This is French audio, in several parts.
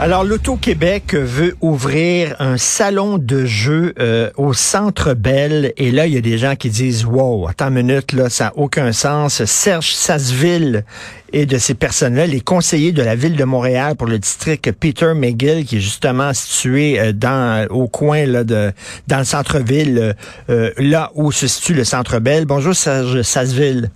Alors, l'Auto-Québec veut ouvrir un salon de jeux euh, au Centre Bell. Et là, il y a des gens qui disent, wow, attends une minute, là, ça n'a aucun sens. Serge Sasseville et de ces personnes-là, les conseillers de la ville de Montréal pour le district Peter McGill, qui est justement situé euh, dans au coin là, de dans le centre-ville, euh, là où se situe le Centre Bell. Bonjour Serge Sasseville.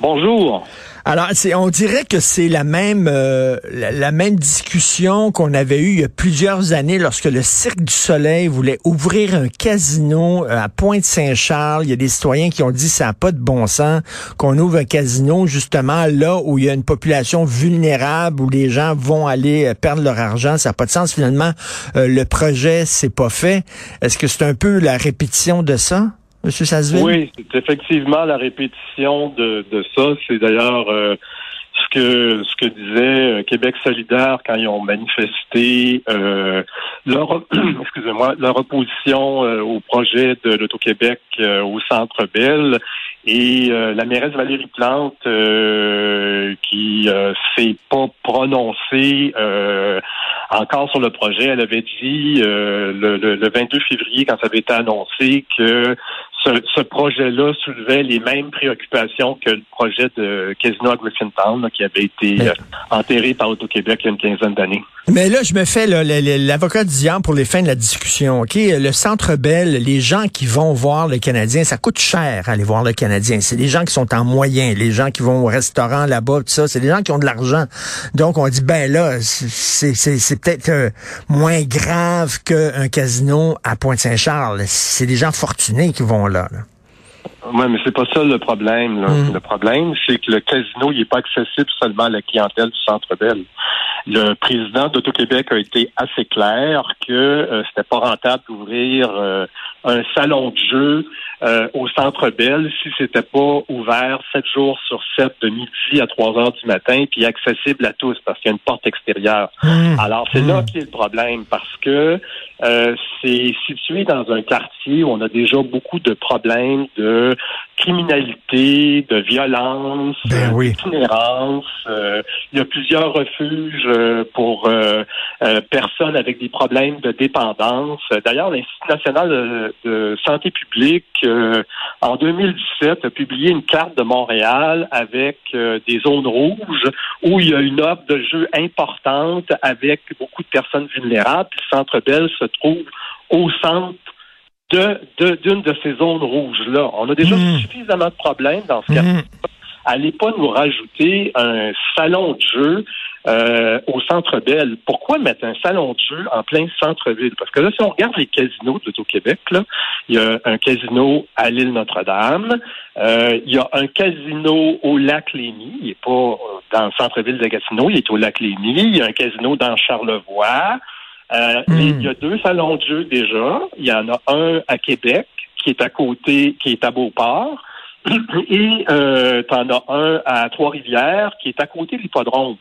Bonjour. Alors, on dirait que c'est la même euh, la, même discussion qu'on avait eue il y a plusieurs années lorsque le Cirque du Soleil voulait ouvrir un casino euh, à Pointe-Saint-Charles. Il y a des citoyens qui ont dit ça n'a pas de bon sens qu'on ouvre un casino justement là où il y a une population vulnérable, où les gens vont aller euh, perdre leur argent. Ça n'a pas de sens. Finalement, le projet c'est pas fait. Est-ce que c'est un peu la répétition de ça? Oui, c'est effectivement la répétition de, de ça. C'est d'ailleurs euh, ce que ce que disait euh, Québec solidaire quand ils ont manifesté euh, leur excusez-moi leur opposition au projet de l'Auto-Québec au Centre Bell. Et la mairesse Valérie Plante, qui s'est pas prononcée encore sur le projet, elle avait dit le, le, le, 22 février, quand ça avait été annoncé, que ce, projet-là soulevait les mêmes préoccupations que le projet de Casino à Griffintown, qui avait été euh, enterré par Auto-Québec il y a une quinzaine d'années. Mais là, je me fais l'avocat du diable pour les fins de la discussion. Ok, Le Centre Bell, les gens qui vont voir le Canadien, ça coûte cher aller voir le Canadien. C'est des gens qui sont en moyen, les gens qui vont au restaurant là-bas, tout ça. C'est des gens qui ont de l'argent. Donc, on dit, ben là, c'est peut-être euh, moins grave qu'un casino à Pointe-Saint-Charles. C'est des gens fortunés qui vont là. Oui, mais c'est pas ça le problème. Hmm. Le problème, c'est que le casino, il n'est pas accessible seulement à la clientèle du Centre Bell. Le président d'Auto-Québec a été assez clair que euh, c'était pas rentable d'ouvrir euh, un salon de jeu euh, au Centre Bell si c'était pas ouvert sept jours sur sept de midi à trois heures du matin puis accessible à tous parce qu'il y a une porte extérieure. Mmh. Alors c'est là mmh. qui est le problème parce que euh, c'est situé dans un quartier où on a déjà beaucoup de problèmes de criminalité, de violence, ben d'itinérance. Euh, il y a plusieurs refuges pour personnes avec des problèmes de dépendance. D'ailleurs, l'Institut national de santé publique euh, en 2017, a publié une carte de Montréal avec euh, des zones rouges où il y a une offre de jeu importante avec beaucoup de personnes vulnérables. le Centre Bell se trouve au centre de d'une de, ces zones rouges-là. On a déjà mmh. suffisamment de problèmes dans ce cas. Allez pas nous rajouter un salon de jeu euh, au Centre Bell. Pourquoi mettre un salon de jeu en plein centre-ville? Parce que là, si on regarde les casinos de l'Auto-Québec, il y a un casino à l'île Notre-Dame, euh, il y a un casino au lac Lémy, il n'est pas dans le centre-ville de Gatineau, il est au lac Lémy, il y a un casino dans Charlevoix, euh, hmm. il y a deux salons de jeu déjà, il y en a un à Québec, qui est à côté, qui est à Beauport, et euh, tu en as un à Trois-Rivières, qui est à côté de l'hippodrome.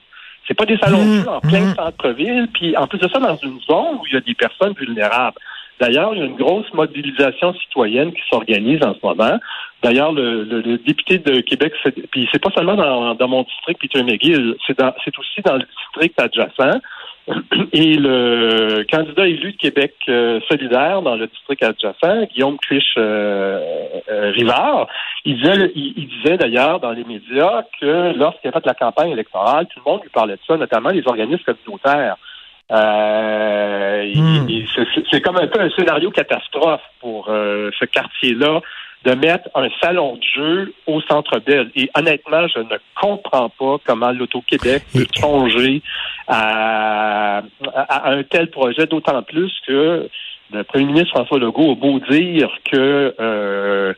C'est pas des salons de jeu en plein mmh. centre-ville, puis en plus de ça, dans une zone où il y a des personnes vulnérables. D'ailleurs, il y a une grosse mobilisation citoyenne qui s'organise en ce moment. D'ailleurs, le, député de Québec, puis c'est pas seulement dans, mon district, Peter McGill, c'est aussi dans le district adjacent. Et le candidat élu de Québec euh, solidaire dans le district adjacent, Guillaume Clich euh, euh, Rivard, il disait, il, disait d'ailleurs dans les médias que lorsqu'il a fait la campagne électorale, tout le monde lui parlait de ça, notamment les organismes communautaires. Hmm. C'est comme un peu un scénario catastrophe pour ce quartier-là de mettre un salon de jeu au Centre Bell. Et honnêtement, je ne comprends pas comment l'Auto-Québec peut songer à, un tel projet, d'autant plus que le premier ministre François Legault a beau dire que euh,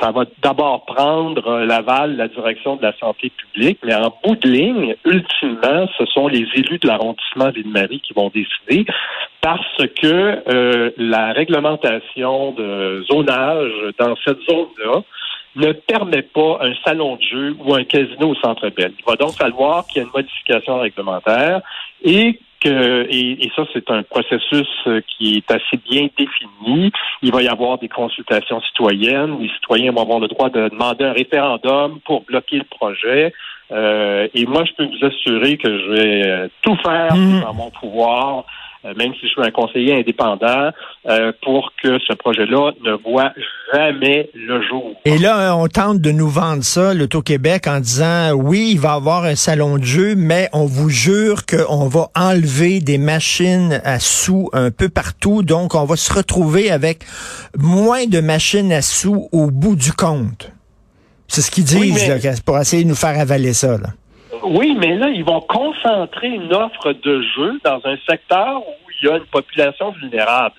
ça va d'abord prendre l'aval la direction de la santé publique, mais en bout de ligne, ultimement, ce sont les élus de l'arrondissement Ville-Marie qui vont décider parce que euh, la réglementation de zonage dans cette zone-là ne permet pas un salon de jeu ou un casino au centre belle. Il va donc falloir qu'il y ait une modification réglementaire et que, et, et ça, c'est un processus euh, qui est assez bien défini. Il va y avoir des consultations citoyennes. Les citoyens vont avoir le droit de demander un référendum pour bloquer le projet. Euh, et moi, je peux vous assurer que je vais euh, tout faire dans mon pouvoir même si je suis un conseiller indépendant, euh, pour que ce projet-là ne voit jamais le jour. Et là, on tente de nous vendre ça, l'Auto-Québec, en disant, oui, il va y avoir un salon de jeu, mais on vous jure qu'on va enlever des machines à sous un peu partout. Donc, on va se retrouver avec moins de machines à sous au bout du compte. C'est ce qu'ils disent Oui, mais- là, pour essayer de nous faire avaler ça. Là. Oui, mais là, ils vont concentrer une offre de jeu dans un secteur où il y a une population vulnérable.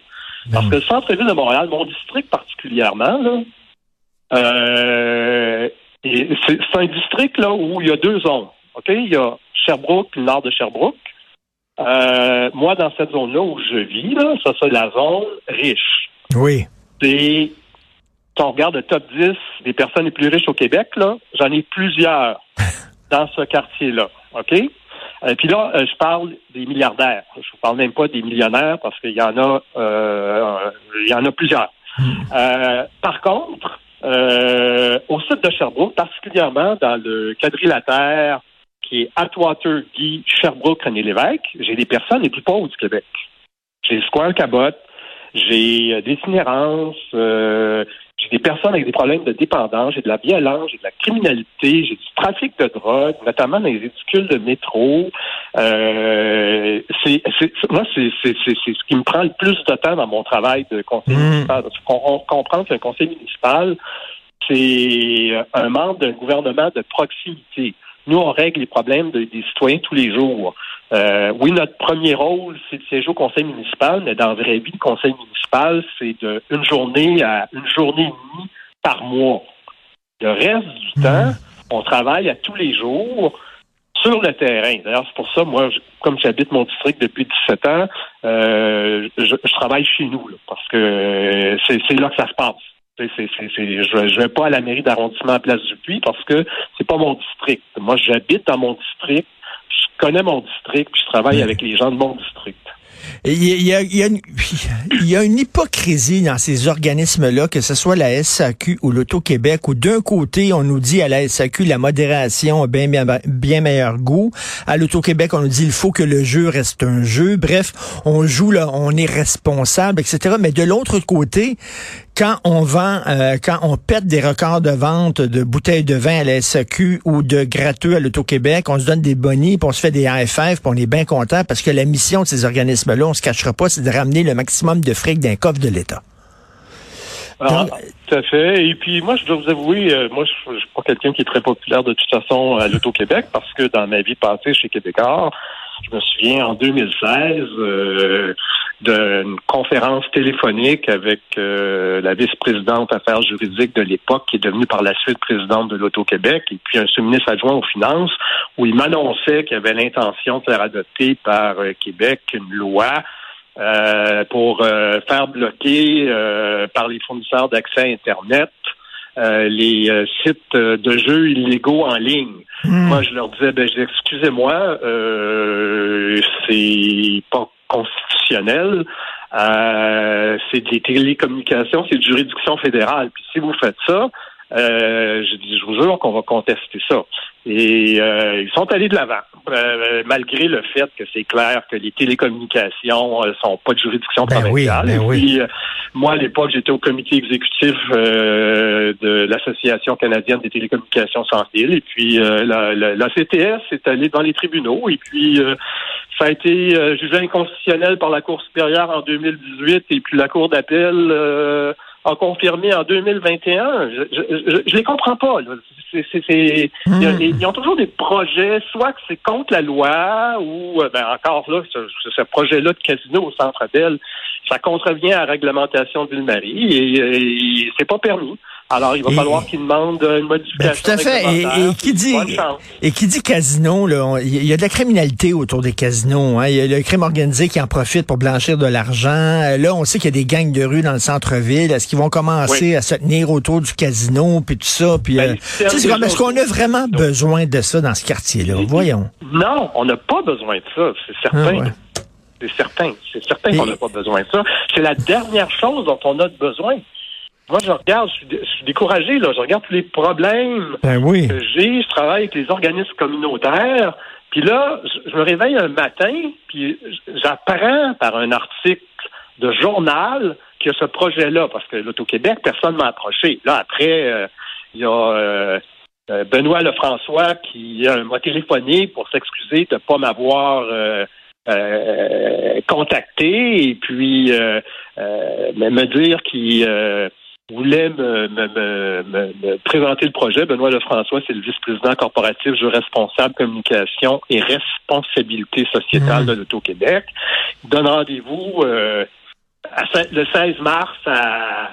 Parce que le centre-ville de Montréal, mon district particulièrement, là, euh, et c'est un district là où il y a deux zones. OK? Il y a Sherbrooke le nord de Sherbrooke. Euh, moi, dans cette zone-là où je vis, là, ça, c'est la zone riche. Oui. C'est, si on regarde le top 10 des personnes les plus riches au Québec, là, j'en ai plusieurs dans ce quartier-là. OK? Euh, puis là, euh, je parle des milliardaires. Je ne parle même pas des millionnaires parce qu'il y en a euh, il y en a plusieurs. Euh, par contre, euh, au sud de Sherbrooke, particulièrement dans le quadrilatère qui est Atwater, Guy, Sherbrooke, René Lévesque, j'ai les personnes les plus pauvres du Québec. J'ai Square Cabot, j'ai euh, des itinérances, euh, j'ai des personnes avec des problèmes de dépendance, j'ai de la violence, j'ai de la criminalité, j'ai du trafic de drogue, notamment dans les éticules de métro. Euh, c'est, c'est- moi, c'est, c'est, c'est, c'est ce qui me prend le plus de temps dans mon travail de conseiller Mm. municipal. Parce qu'on on comprend qu'un conseil municipal, c'est un membre d'un gouvernement de proximité. Nous, on règle les problèmes de- des citoyens tous les jours. Euh, oui, notre premier rôle, c'est de siéger au conseil municipal, mais dans la vraie vie, le conseil municipal, c'est de une journée à une journée et demie par mois. Le reste du temps, on travaille à tous les jours sur le terrain. D'ailleurs, c'est pour ça, moi, je- comme j'habite mon district depuis 17 ans, euh, je, je travaille chez nous, là, parce que euh, c'est là que ça se passe. Je ne vais pas à la mairie d'arrondissement à Place du Puy parce que c'est pas mon district. Moi, j'habite dans mon district, je connais mon district, puis je travaille avec les gens de mon district. Il y, a, il y a- il y a une, il y a une hypocrisie dans ces organismes-là, que ce soit la SAQ ou l'Auto-Québec, où d'un côté, on nous dit à la SAQ, la modération a bien, bien, bien meilleur goût. À l'Auto-Québec, on nous dit, il faut que le jeu reste un jeu. Bref, on joue là, on est responsable, etc. Mais de l'autre côté, quand on vend, euh, quand on pète des records de vente de bouteilles de vin à la SAQ ou de gratteux à l'Auto-Québec, on se donne des bonnies, puis on se fait des AFF, puis on est bien content parce que la mission de ces organismes-là, on se cachera pas, c'est de ramener le maximum de fric d'un coffre de l'État. Ah, tout à fait. Et puis moi, je dois vous avouer, euh, moi, je suis pas quelqu'un qui est très populaire de toute façon à l'Auto-Québec parce que dans ma vie passée chez Québécois, je me souviens en 2016 euh, d'une conférence téléphonique avec euh, la vice-présidente affaires juridiques de l'époque, qui est devenue par la suite présidente de l'Auto-Québec, et puis un sous-ministre adjoint aux finances, où il m'annonçait qu'il avait l'intention de faire adopter par euh, Québec une loi euh, pour euh, faire bloquer par les fournisseurs d'accès à Internet euh, les euh, sites euh, de jeux illégaux en ligne. Moi, je leur disais, ben, excusez-moi, euh, c'est pas constitutionnel. Euh, c'est des télécommunications, c'est de juridiction fédérale. Puis si vous faites ça, euh, je dis, je vous jure qu'on va contester ça. Et euh, ils sont allés de l'avant, euh, malgré le fait que c'est clair que les télécommunications euh, sont pas de juridiction Ben oui, provinciale. ben Et oui. puis, euh, moi, à l'époque, j'étais au comité exécutif euh, de l'Association canadienne des télécommunications sans fil. Et puis, euh, la, la, la CTS est allée dans les tribunaux. Et puis, euh, ça a été euh, jugé inconstitutionnel par la Cour supérieure en 2018. Et puis, la Cour d'appel euh, a confirmé en 2021. Je, je, je, je les comprends pas. Là. Y a- Ils ont toujours des projets, soit que c'est contre la loi, ou euh, ben, encore là, ce, ce projet-là de casino au Centre Bell, ça contrevient à la réglementation de Ville-Marie et, euh, et c'est pas permis. Alors, il va Et- falloir qu'ils demandent une Ben, modification. tout à fait. Et, qui dit et qui dit casino, il y a de la criminalité autour des casinos. Hein. Il y a le crime organisé qui en profite pour blanchir de l'argent. Euh, Là, on sait qu'il y a des gangs de rue dans le centre-ville. Est-ce qu'ils vont commencer à se tenir autour du casino puis tout ça Puis, Ben, euh, est-ce qu'on a vraiment besoin de ça dans ce quartier-là? Voyons. Non, on n'a pas besoin de ça, c'est certain. Ah ouais. C'est certain. C'est certain qu'on n'a pas besoin de ça. C'est la dernière chose dont on a besoin. Moi, je regarde, je suis, découragé, là. Je regarde tous les problèmes ben que j'ai. Je travaille avec les organismes communautaires. Puis là, je me réveille un matin, puis j'apprends par un article de journal qu'il y a ce projet-là, parce que l'Auto-Québec, personne ne m'a approché. Là, après, euh, il y a euh, euh, Benoît Lefrançois qui m'a téléphoné pour s'excuser de ne pas m'avoir contacté et puis me dire qu'il voulait me, me, me, présenter le projet. Benoît Lefrançois, c'est le vice-président corporatif, je responsable communication et responsabilité sociétale mmh. de l'Auto-Québec. Il donne rendez-vous euh, le 16 mars à,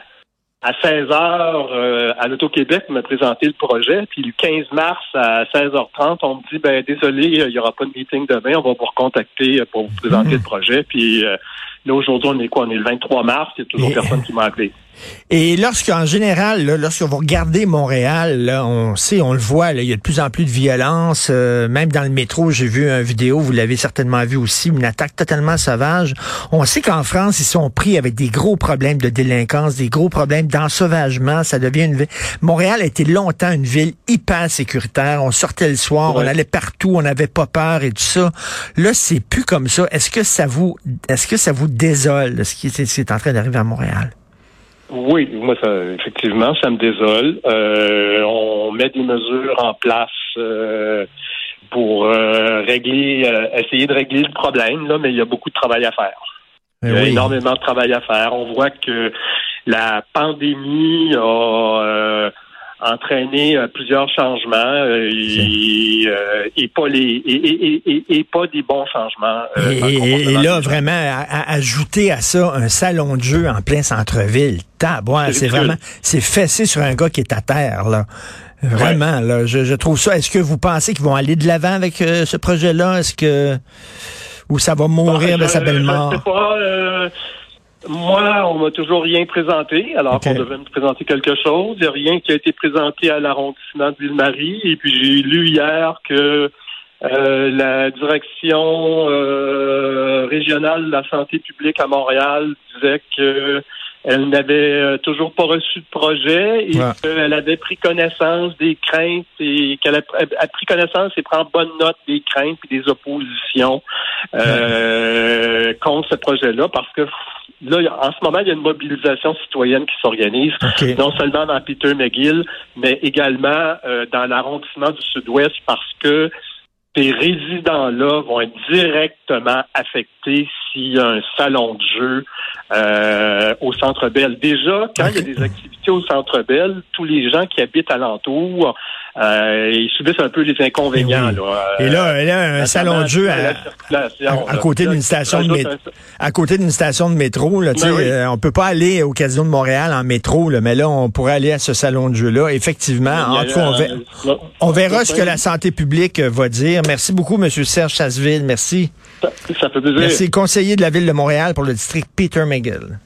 à 16 h euh, à l'Auto-Québec me présenter le projet. Puis le 15 mars à 16h30, on me dit ben désolé, il n'y aura pas de meeting demain, on va vous recontacter pour vous présenter mmh. le projet. Puis euh, là aujourd'hui, on est quoi? On est le 23 mars, il a toujours personne qui m'a appelé. Et lorsqu'en général, lorsque vous regardez Montréal, là, on sait, on le voit, là, il y a de plus en plus de violence. Euh, même dans le métro, j'ai vu une vidéo, vous l'avez certainement vu aussi, une attaque totalement sauvage. On sait qu'en France, ils sont pris avec des gros problèmes de délinquance, des gros problèmes d'ensauvagement. Ça devient une ville. Montréal a été longtemps une ville hyper sécuritaire. On sortait le soir, on allait partout, on n'avait pas peur et tout ça. Là, c'est plus comme ça. Est-ce que ça vous, est-ce que ça vous désole ce qui est en train d'arriver à Montréal? Oui, moi, ça, effectivement, ça me désole. Euh, on met des mesures en place euh, pour euh, régler, essayer de régler le problème, là, mais il y a beaucoup de travail à faire. Eh il y a énormément de travail à faire. On voit que la pandémie a entraîné plusieurs changements et, pas les et, pas des bons changements. et, là, vraiment, ajouter à ça un salon de jeu en plein centre-ville c'est vraiment, c'est fessé sur un gars qui est à terre, là. Vraiment, là, je, trouve ça. Est-ce que vous pensez qu'ils vont aller de l'avant avec euh, ce projet-là? Est-ce que ou ça va mourir de sa belle mort? Euh, moi, on m'a toujours rien présenté, alors qu'on devait me présenter quelque chose. Il n'y a rien qui a été présenté à l'arrondissement de Ville-Marie. Et puis j'ai lu hier que euh, la direction régionale de la santé publique à Montréal disait que elle n'avait euh, toujours pas reçu de projet. Et qu'elle avait pris connaissance des craintes et qu'elle a, pris connaissance et prend bonne note des craintes et des oppositions euh, contre ce projet-là. Parce que là, en ce moment, il y a une mobilisation citoyenne qui s'organise, non seulement dans Peter McGill, mais également euh, dans l'arrondissement du Sud-Ouest parce que ces résidents-là vont être directement affectés s'il y a un salon de jeu euh, au Centre Bell. Déjà, quand il y a des activités au Centre Bell, tous les gens qui habitent alentour, euh, ils subissent un peu les inconvénients. Et là, là un salon de jeu à, côté d'une station de métro. À côté d'une station de métro, là, ben euh, on peut pas aller au Casino de Montréal en métro, là, mais là, on pourrait aller à ce salon de jeu-là. Effectivement, en tout on, on verra ce que la santé publique va dire. Merci beaucoup, M. Serge Chasseville. Merci. Ça, plaisir. Merci, conseiller de la Ville de Montréal pour le district Peter McGill.